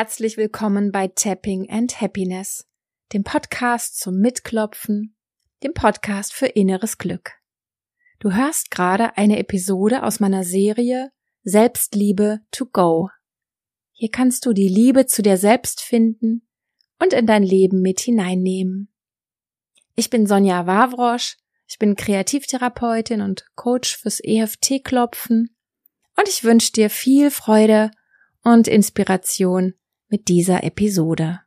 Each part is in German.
herzlich willkommen bei Tapping and Happiness, dem Podcast zum Mitklopfen, dem Podcast für inneres Glück. Du hörst gerade eine Episode aus meiner Serie Selbstliebe to go. Hier kannst du die Liebe zu dir selbst finden und in dein Leben mit hineinnehmen. Ich bin Sonja Wawrosch, ich bin Kreativtherapeutin und Coach fürs EFT-Klopfen und ich wünsche dir viel Freude und Inspiration mit dieser Episode.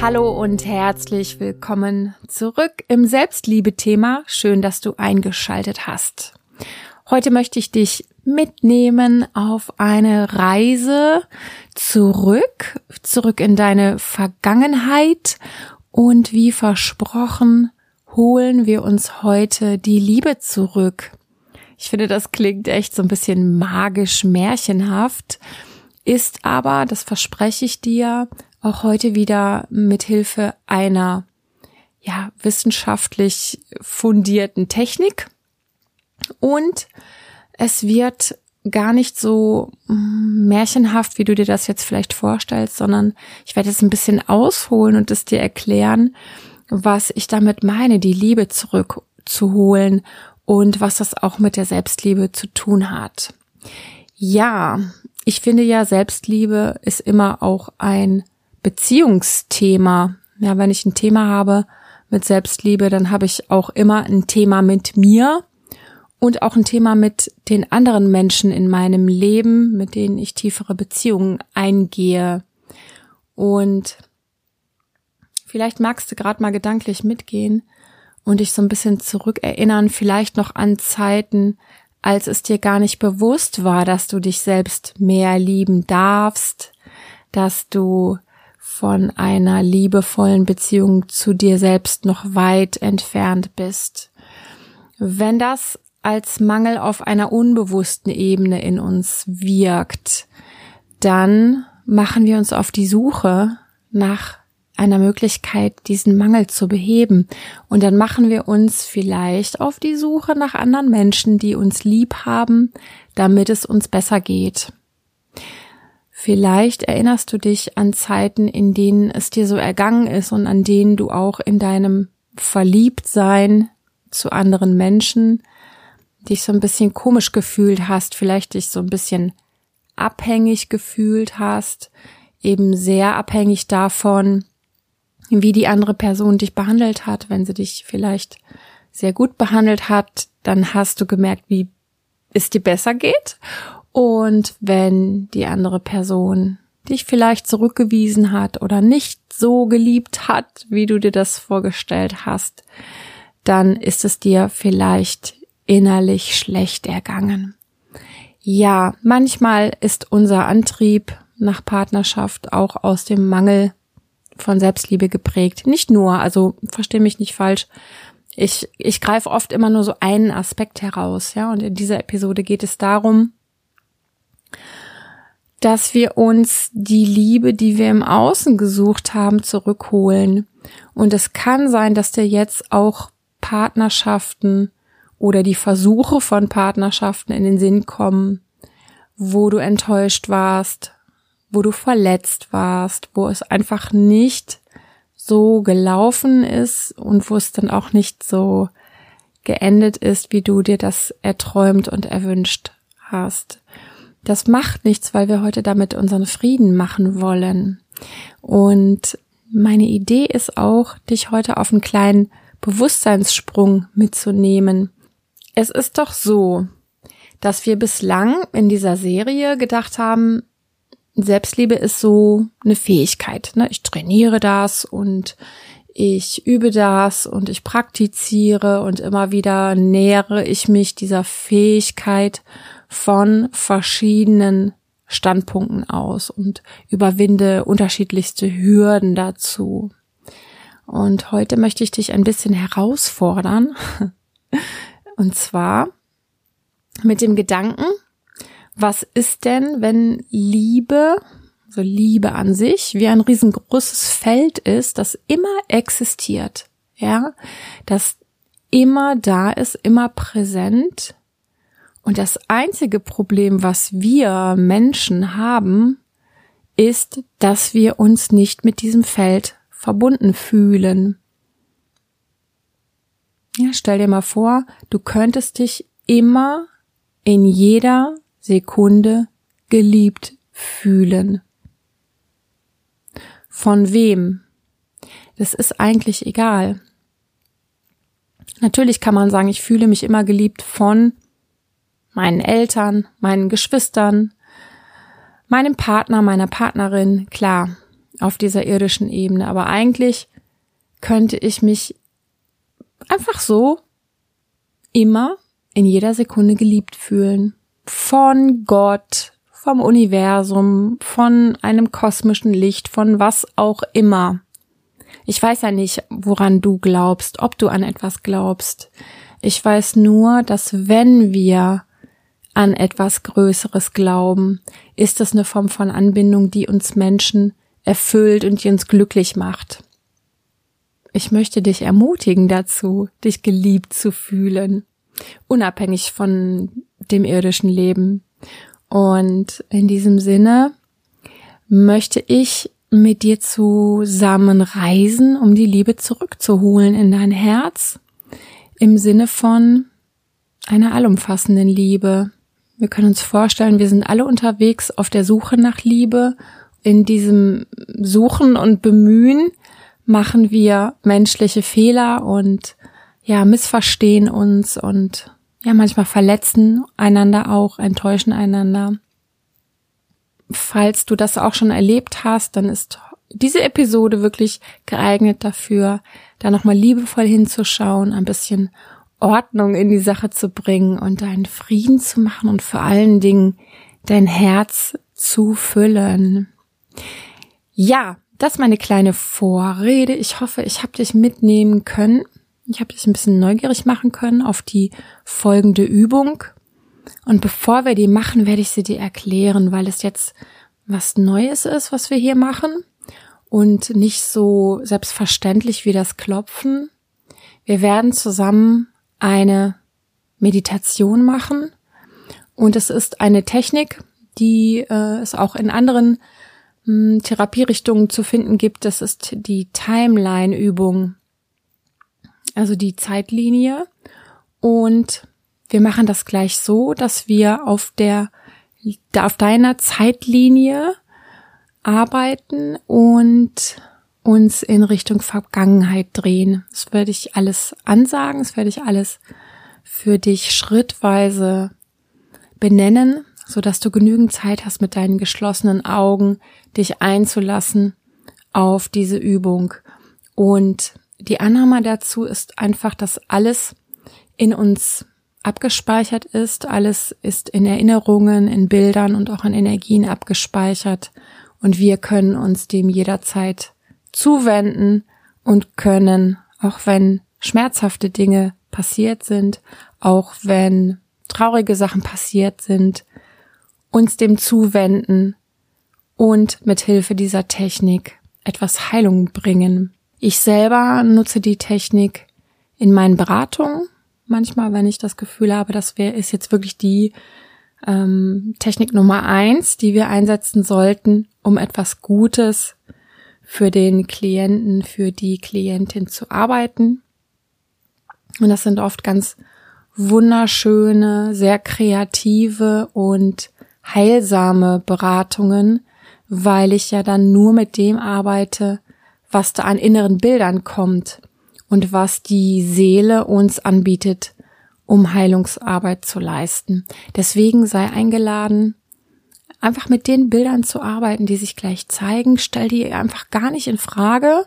Hallo und herzlich willkommen zurück im Selbstliebe-Thema. Schön, dass du eingeschaltet hast. Heute möchte ich dich mitnehmen auf eine Reise zurück, zurück in deine Vergangenheit und wie versprochen holen wir uns heute die Liebe zurück. Ich finde, das klingt echt so ein bisschen magisch, märchenhaft, ist aber, das verspreche ich dir, auch heute wieder mit Hilfe einer ja, wissenschaftlich fundierten Technik. Und es wird gar nicht so mm, märchenhaft, wie du dir das jetzt vielleicht vorstellst, sondern ich werde es ein bisschen ausholen und es dir erklären, was ich damit meine, die Liebe zurückzuholen und was das auch mit der Selbstliebe zu tun hat. Ja, ich finde ja, Selbstliebe ist immer auch ein Beziehungsthema. Ja, wenn ich ein Thema habe mit Selbstliebe, dann habe ich auch immer ein Thema mit mir und auch ein Thema mit den anderen Menschen in meinem Leben, mit denen ich tiefere Beziehungen eingehe. Und vielleicht magst du gerade mal gedanklich mitgehen und dich so ein bisschen zurückerinnern, vielleicht noch an Zeiten, als es dir gar nicht bewusst war, dass du dich selbst mehr lieben darfst, dass du von einer liebevollen Beziehung zu dir selbst noch weit entfernt bist. Wenn das als Mangel auf einer unbewussten Ebene in uns wirkt, dann machen wir uns auf die Suche nach einer Möglichkeit, diesen Mangel zu beheben. Und dann machen wir uns vielleicht auf die Suche nach anderen Menschen, die uns lieb haben, damit es uns besser geht. Vielleicht erinnerst du dich an Zeiten, in denen es dir so ergangen ist und an denen du auch in deinem Verliebtsein zu anderen Menschen dich so ein bisschen komisch gefühlt hast, vielleicht dich so ein bisschen abhängig gefühlt hast, eben sehr abhängig davon, wie die andere Person dich behandelt hat. Wenn sie dich vielleicht sehr gut behandelt hat, dann hast du gemerkt, wie es dir besser geht. Und wenn die andere Person dich vielleicht zurückgewiesen hat oder nicht so geliebt hat, wie du dir das vorgestellt hast, dann ist es dir vielleicht innerlich schlecht ergangen. Ja, manchmal ist unser Antrieb nach Partnerschaft auch aus dem Mangel von Selbstliebe geprägt. Nicht nur, also verstehe mich nicht falsch. Ich, ich greife oft immer nur so einen Aspekt heraus, ja. Und in dieser Episode geht es darum, dass wir uns die Liebe, die wir im Außen gesucht haben, zurückholen. Und es kann sein, dass dir jetzt auch Partnerschaften oder die Versuche von Partnerschaften in den Sinn kommen, wo du enttäuscht warst, wo du verletzt warst, wo es einfach nicht so gelaufen ist und wo es dann auch nicht so geendet ist, wie du dir das erträumt und erwünscht hast. Das macht nichts, weil wir heute damit unseren Frieden machen wollen. Und meine Idee ist auch, dich heute auf einen kleinen Bewusstseinssprung mitzunehmen. Es ist doch so, dass wir bislang in dieser Serie gedacht haben, Selbstliebe ist so eine Fähigkeit. Ne? Ich trainiere das und ich übe das und ich praktiziere und immer wieder nähere ich mich dieser Fähigkeit von verschiedenen Standpunkten aus und überwinde unterschiedlichste Hürden dazu. Und heute möchte ich dich ein bisschen herausfordern. Und zwar mit dem Gedanken, was ist denn, wenn Liebe, so Liebe an sich, wie ein riesengroßes Feld ist, das immer existiert, ja, das immer da ist, immer präsent Und das einzige Problem, was wir Menschen haben, ist, dass wir uns nicht mit diesem Feld verbunden fühlen. Ja, stell dir mal vor, du könntest dich immer in jeder Sekunde geliebt fühlen. Von wem? Das ist eigentlich egal. Natürlich kann man sagen, ich fühle mich immer geliebt von meinen Eltern, meinen Geschwistern, meinem Partner, meiner Partnerin, klar, auf dieser irdischen Ebene. Aber eigentlich könnte ich mich einfach so immer in jeder Sekunde geliebt fühlen. Von Gott, vom Universum, von einem kosmischen Licht, von was auch immer. Ich weiß ja nicht, woran du glaubst, ob du an etwas glaubst. Ich weiß nur, dass wenn wir an etwas Größeres glauben, ist das eine Form von Anbindung, die uns Menschen erfüllt und die uns glücklich macht. Ich möchte dich ermutigen dazu, dich geliebt zu fühlen, unabhängig von dem irdischen Leben. Und in diesem Sinne möchte ich mit dir zusammen reisen, um die Liebe zurückzuholen in dein Herz, im Sinne von einer allumfassenden Liebe, wir können uns vorstellen, wir sind alle unterwegs auf der Suche nach Liebe. In diesem Suchen und Bemühen machen wir menschliche Fehler und ja, missverstehen uns und ja, manchmal verletzen einander auch, enttäuschen einander. Falls du das auch schon erlebt hast, dann ist diese Episode wirklich geeignet dafür, da nochmal liebevoll hinzuschauen, ein bisschen Ordnung in die Sache zu bringen und deinen Frieden zu machen und vor allen Dingen dein Herz zu füllen. Ja, das ist meine kleine Vorrede. Ich hoffe, ich habe dich mitnehmen können. Ich habe dich ein bisschen neugierig machen können auf die folgende Übung. Und bevor wir die machen, werde ich sie dir erklären, weil es jetzt was Neues ist, was wir hier machen und nicht so selbstverständlich wie das Klopfen. Wir werden zusammen eine Meditation machen. Und es ist eine Technik, die äh, es auch in anderen mh, hm, Therapierichtungen zu finden gibt. Das ist die Timeline-Übung, also die Zeitlinie. Und wir machen das gleich so, dass wir auf der auf deiner Zeitlinie arbeiten und uns in Richtung Vergangenheit drehen. Das werde ich alles ansagen, das werde ich alles für dich schrittweise benennen, so dass du genügend Zeit hast, mit deinen geschlossenen Augen dich einzulassen auf diese Übung. Und die Annahme dazu ist einfach, dass alles in uns abgespeichert ist, alles ist in Erinnerungen, in Bildern und auch in Energien abgespeichert und wir können uns dem jederzeit zuwenden und können, auch wenn schmerzhafte Dinge passiert sind, auch wenn traurige Sachen passiert sind, uns dem zuwenden und mit Hilfe dieser Technik etwas Heilung bringen. Ich selber nutze die Technik in meinen Beratungen. Manchmal, wenn ich das Gefühl habe, das wäre ist jetzt wirklich die ähm, Technik Nummer eins, die wir einsetzen sollten, um etwas Gutes für den Klienten, für die Klientin zu arbeiten. Und das sind oft ganz wunderschöne, sehr kreative und heilsame Beratungen, weil ich ja dann nur mit dem arbeite, was da an inneren Bildern kommt und was die Seele uns anbietet, um Heilungsarbeit zu leisten. Deswegen sei eingeladen, einfach mit den Bildern zu arbeiten, die sich gleich zeigen. Stell die einfach gar nicht in Frage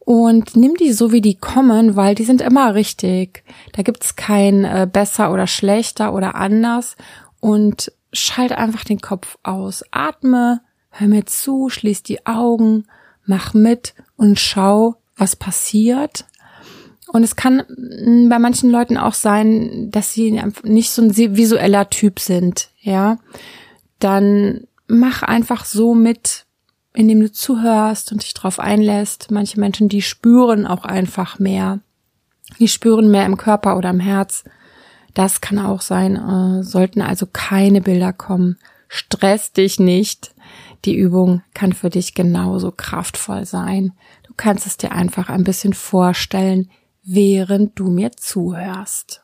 und nimm die so, wie die kommen, weil die sind immer richtig. Da gibt's kein äh, besser oder schlechter oder anders und schalte einfach den Kopf aus. Atme, hör mir zu, schließ die Augen, mach mit und schau, was passiert. Und es kann mm, bei manchen Leuten auch sein, dass sie nicht so ein visueller Typ sind, ja dann mach einfach so mit, indem du zuhörst und dich drauf einlässt. Manche Menschen, die spüren auch einfach mehr. Die spüren mehr im Körper oder im Herz. Das kann auch sein. Äh, sollten also keine Bilder kommen. Stress dich nicht. Die Übung kann für dich genauso kraftvoll sein. Du kannst es dir einfach ein bisschen vorstellen, während du mir zuhörst.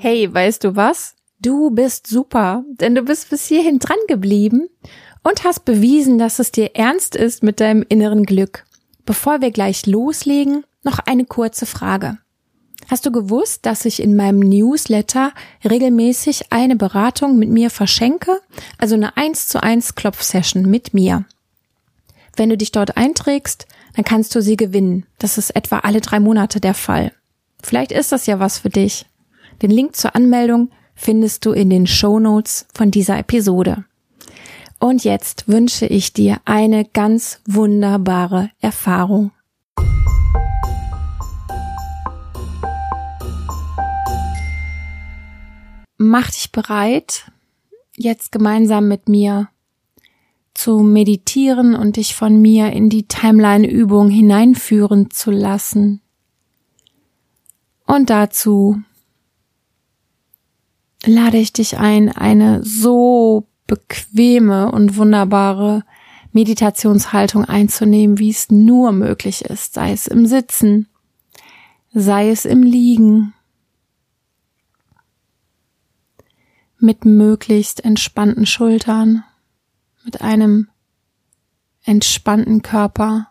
Hey, weißt du was? Du bist super, denn du bist bis hierhin dran geblieben und hast bewiesen, dass es dir ernst ist mit deinem inneren Glück. Bevor wir gleich loslegen, noch eine kurze Frage. Hast du gewusst, dass ich in meinem Newsletter regelmäßig eine Beratung mit mir verschenke? Also eine 1 zu 1 Klopfsession mit mir. Wenn du dich dort einträgst, dann kannst du sie gewinnen. Das ist etwa alle drei Monate der Fall. Vielleicht ist das ja was für dich. Den Link zur Anmeldung findest du in den Show Notes von dieser Episode. Und jetzt wünsche ich dir eine ganz wunderbare Erfahrung. Mach dich bereit, jetzt gemeinsam mit mir zu meditieren und dich von mir in die Timeline-Übung hineinführen zu lassen. Und dazu lade ich dich ein, eine so bequeme und wunderbare Meditationshaltung einzunehmen, wie es nur möglich ist, sei es im Sitzen, sei es im Liegen, mit möglichst entspannten Schultern, mit einem entspannten Körper,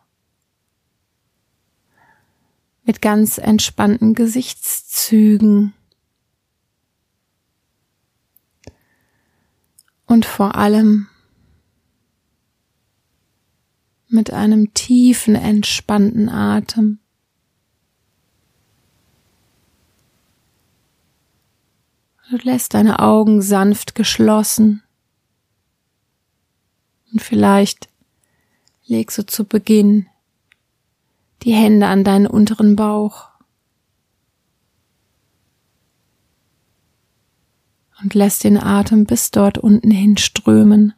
mit ganz entspannten Gesichtszügen, und vor allem mit einem tiefen, entspannten Atem. Du lässt deine Augen sanft geschlossen und vielleicht legst du zu Beginn die Hände an deinen unteren Bauch. und lässt den Atem bis dort unten hin strömen.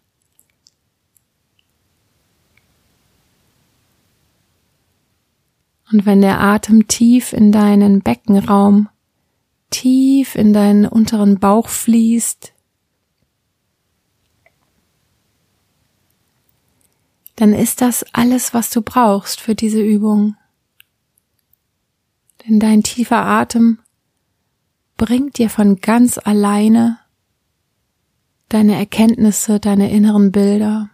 Und wenn der Atem tief in deinen Beckenraum, tief in deinen unteren Bauch fließt, dann ist das alles, was du brauchst für diese Übung. Denn dein tiefer Atem bringt dir von ganz alleine deine Erkenntnisse, deine inneren Bilder.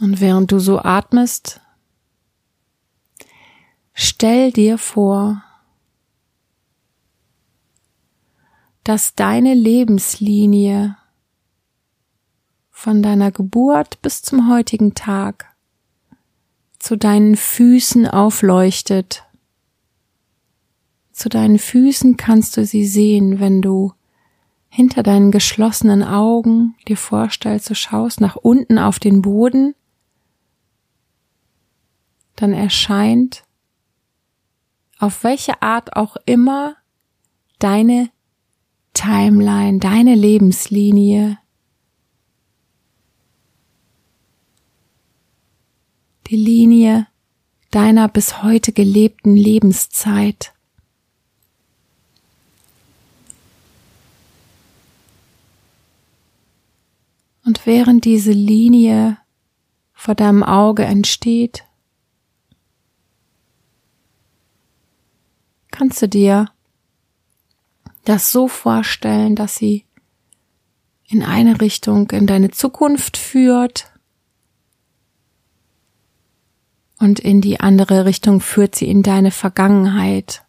Und während du so atmest, stell dir vor, dass deine Lebenslinie von deiner Geburt bis zum heutigen Tag zu deinen Füßen aufleuchtet. Zu deinen Füßen kannst du sie sehen, wenn du hinter deinen geschlossenen Augen dir vorstellst, du schaust nach unten auf den Boden, dann erscheint auf welche Art auch immer deine Timeline, deine Lebenslinie die Linie deiner bis heute gelebten Lebenszeit. Und während diese Linie vor deinem Auge entsteht, kannst du dir das so vorstellen, dass sie in eine Richtung in deine Zukunft führt und in die andere Richtung führt sie in deine Vergangenheit.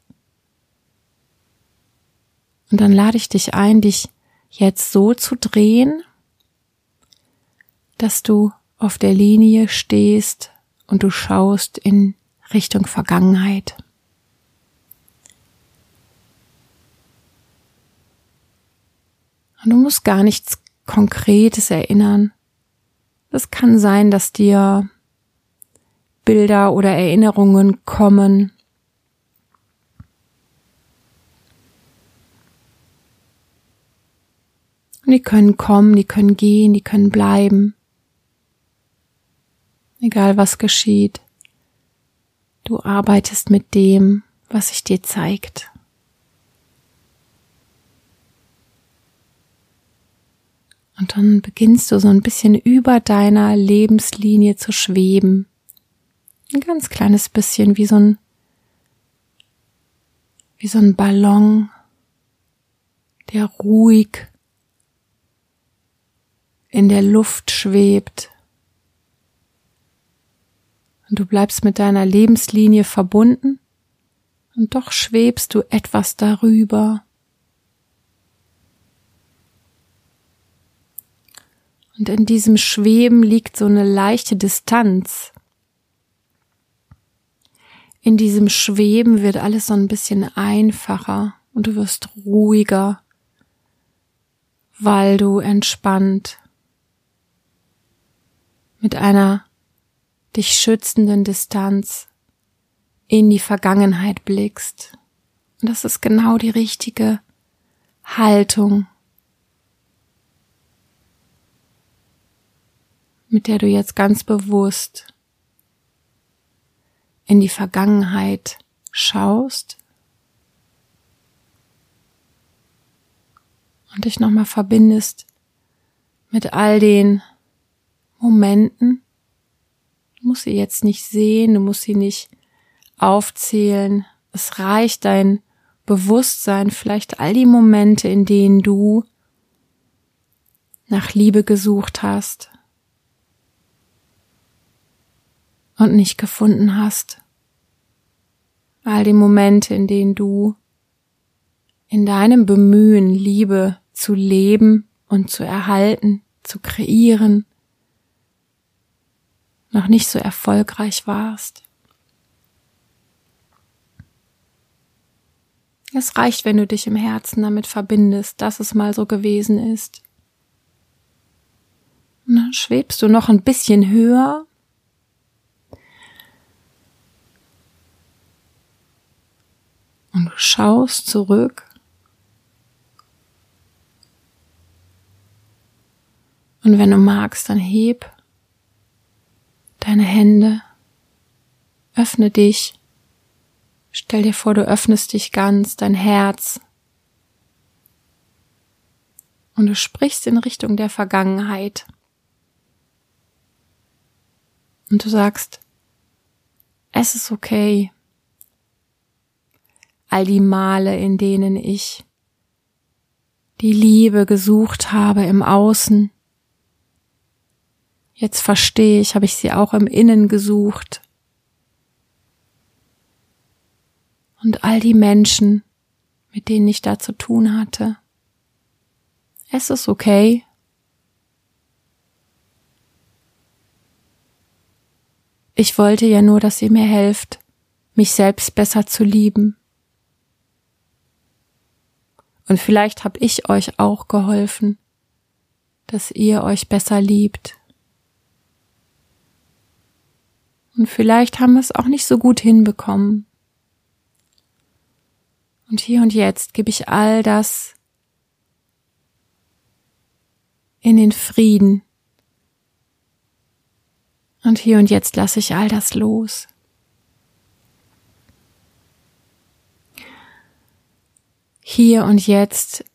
Und dann lade ich dich ein, dich jetzt so zu drehen, dass du auf der Linie stehst und du schaust in Richtung Vergangenheit. Und du musst gar nichts Konkretes erinnern. Es kann sein, dass dir Bilder oder Erinnerungen kommen. Und die können kommen, die können gehen, die können bleiben. Egal was geschieht. Du arbeitest mit dem, was sich dir zeigt. Und dann beginnst du so ein bisschen über deiner Lebenslinie zu schweben. Ein ganz kleines bisschen wie so ein, wie so ein Ballon, der ruhig in der Luft schwebt. Und du bleibst mit deiner Lebenslinie verbunden und doch schwebst du etwas darüber. Und in diesem Schweben liegt so eine leichte Distanz. In diesem Schweben wird alles so ein bisschen einfacher und du wirst ruhiger, weil du entspannt mit einer dich schützenden Distanz in die Vergangenheit blickst. Und das ist genau die richtige Haltung, mit der du jetzt ganz bewusst in die Vergangenheit schaust und dich nochmal verbindest mit all den Momenten. Du musst sie jetzt nicht sehen, du musst sie nicht aufzählen. Es reicht dein Bewusstsein, vielleicht all die Momente, in denen du nach Liebe gesucht hast und nicht gefunden hast. All die Momente, in denen du in deinem Bemühen, Liebe zu leben und zu erhalten, zu kreieren, noch nicht so erfolgreich warst. Es reicht, wenn du dich im Herzen damit verbindest, dass es mal so gewesen ist. Und dann schwebst du noch ein bisschen höher. Und du schaust zurück. Und wenn du magst, dann heb deine Hände, öffne dich Stell dir vor, du öffnest dich ganz, dein Herz. Und du sprichst in Richtung der Vergangenheit. Und du sagst, es ist okay. All die Male, in denen ich die Liebe gesucht habe im Außen. Jetzt verstehe ich, habe ich sie auch im Innen gesucht. und all die Menschen, mit denen ich da zu tun hatte. Es ist okay. Ich wollte ja nur, dass ihr mir helft, mich selbst besser zu lieben. Und vielleicht habe ich euch auch geholfen, dass ihr euch besser liebt. Und vielleicht haben wir es auch nicht so gut hinbekommen. Und hier und jetzt gebe ich all das in den Frieden. Und hier und jetzt lasse ich all das los. Hier und jetzt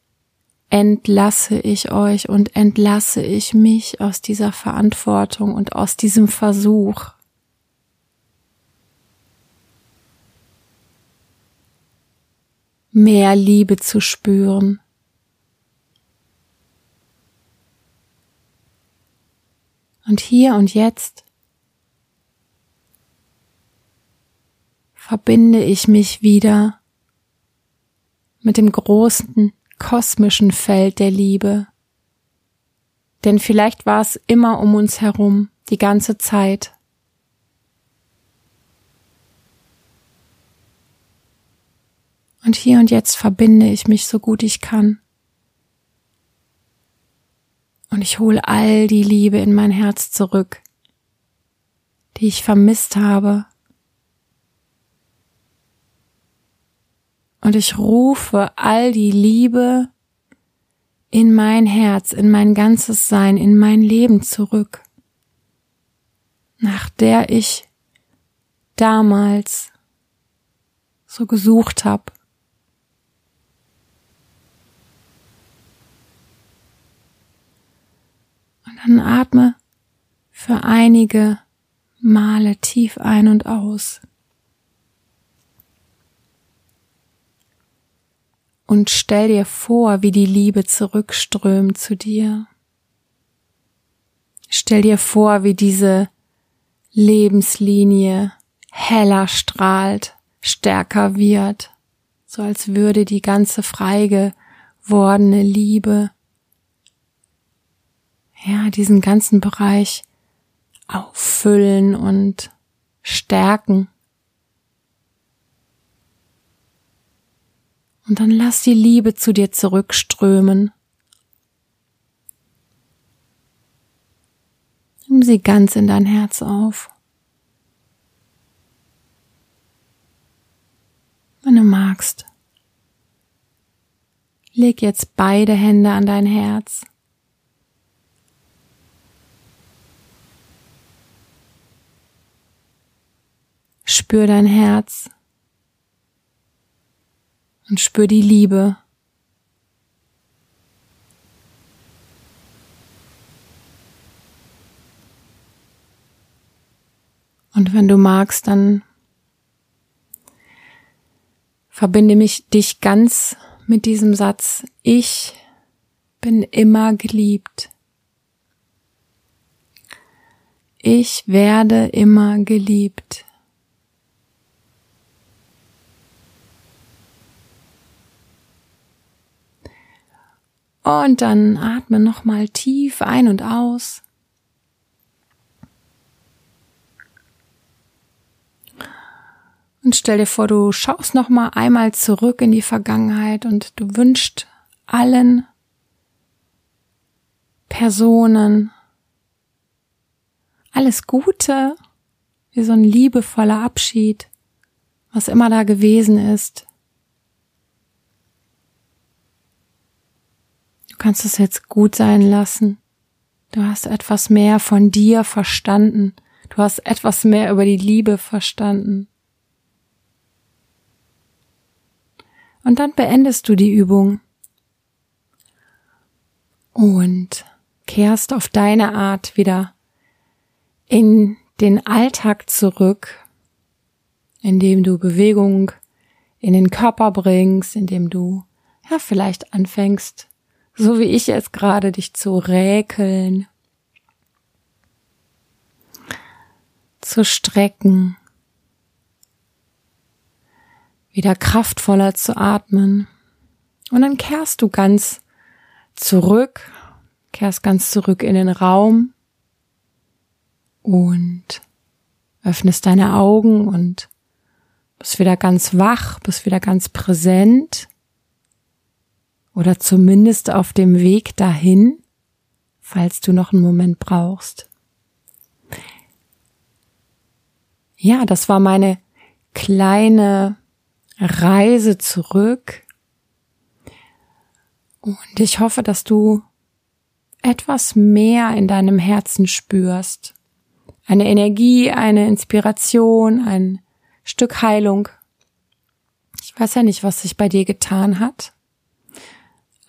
entlasse ich euch und entlasse ich mich aus dieser Verantwortung und aus diesem Versuch, mehr Liebe zu spüren. Und hier und jetzt verbinde ich mich wieder mit dem großen kosmischen Feld der Liebe. Denn vielleicht war es immer um uns herum, die ganze Zeit. Und hier und jetzt verbinde ich mich so gut ich kann. Und ich hole all die Liebe in mein Herz zurück, die ich vermisst habe. Und ich rufe all die Liebe in mein Herz, in mein ganzes Sein, in mein Leben zurück, nach der ich damals so gesucht habe. Und dann atme für einige Male tief ein und aus. Und stell dir vor, wie die Liebe zurückströmt zu dir. Stell dir vor, wie diese Lebenslinie heller strahlt, stärker wird, so als würde die ganze frei gewordene Liebe ja, diesen ganzen Bereich auffüllen und stärken. Und dann lass die Liebe zu dir zurückströmen. Nimm sie ganz in dein Herz auf. Wenn du magst, leg jetzt beide Hände an dein Herz. Spür dein Herz und spür die Liebe. Und wenn du magst, dann verbinde mich dich ganz mit diesem Satz. Ich bin immer geliebt. Ich werde immer geliebt. Und dann atme nochmal tief ein und aus. Und stell dir vor, du schaust nochmal einmal zurück in die Vergangenheit und du wünschst allen Personen alles Gute, wie so ein liebevoller Abschied, was immer da gewesen ist. Kannst es jetzt gut sein lassen. Du hast etwas mehr von dir verstanden. Du hast etwas mehr über die Liebe verstanden. Und dann beendest du die Übung und kehrst auf deine Art wieder in den Alltag zurück, indem du Bewegung in den Körper bringst, indem du ja vielleicht anfängst so wie ich jetzt gerade, dich zu räkeln, zu strecken, wieder kraftvoller zu atmen. Und dann kehrst du ganz zurück, kehrst ganz zurück in den Raum und öffnest deine Augen und bist wieder ganz wach, bist wieder ganz präsent oder zumindest auf dem Weg dahin, falls du noch einen Moment brauchst. Ja, das war meine kleine Reise zurück. Und ich hoffe, dass du etwas mehr in deinem Herzen spürst. Eine Energie, eine Inspiration, ein Stück Heilung. Ich weiß ja nicht, was sich bei dir getan hat.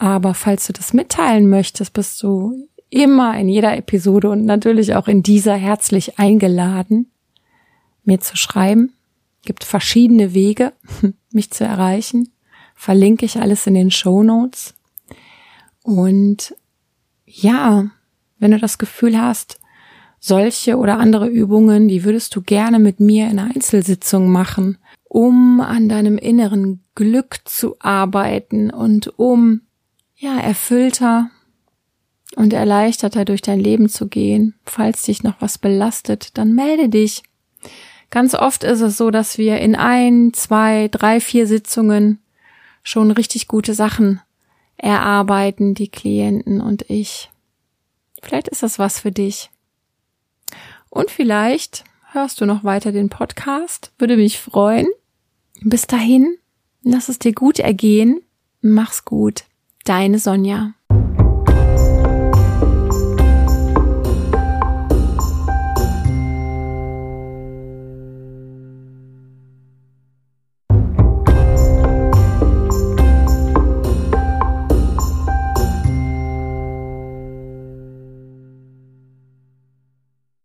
Aber falls du das mitteilen möchtest, bist du immer in jeder Episode und natürlich auch in dieser herzlich eingeladen, mir zu schreiben. Gibt verschiedene Wege, mich zu erreichen. Verlinke ich alles in den Show Notes. Und ja, wenn du das Gefühl hast, solche oder andere Übungen, die würdest du gerne mit mir in einer Einzelsitzung machen, um an deinem inneren Glück zu arbeiten und um ja, erfüllter und erleichterter durch dein Leben zu gehen. Falls dich noch was belastet, dann melde dich. Ganz oft ist es so, dass wir in ein, zwei, drei, vier Sitzungen schon richtig gute Sachen erarbeiten, die Klienten und ich. Vielleicht ist das was für dich. Und vielleicht hörst du noch weiter den Podcast. Würde mich freuen. Bis dahin, lass es dir gut ergehen. Mach's gut. Deine Sonja.